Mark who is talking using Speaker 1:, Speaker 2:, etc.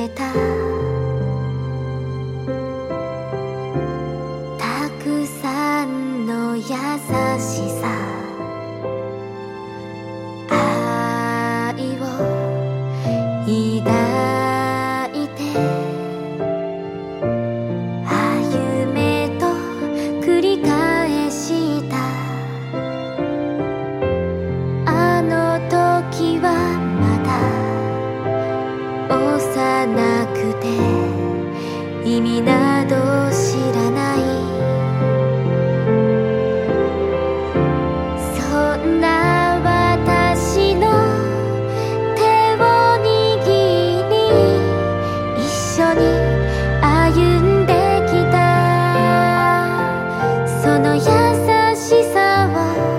Speaker 1: れた。たくさんの優しさ。意味など知らない。そんな私の手を握り一緒に歩んできた。その優しさを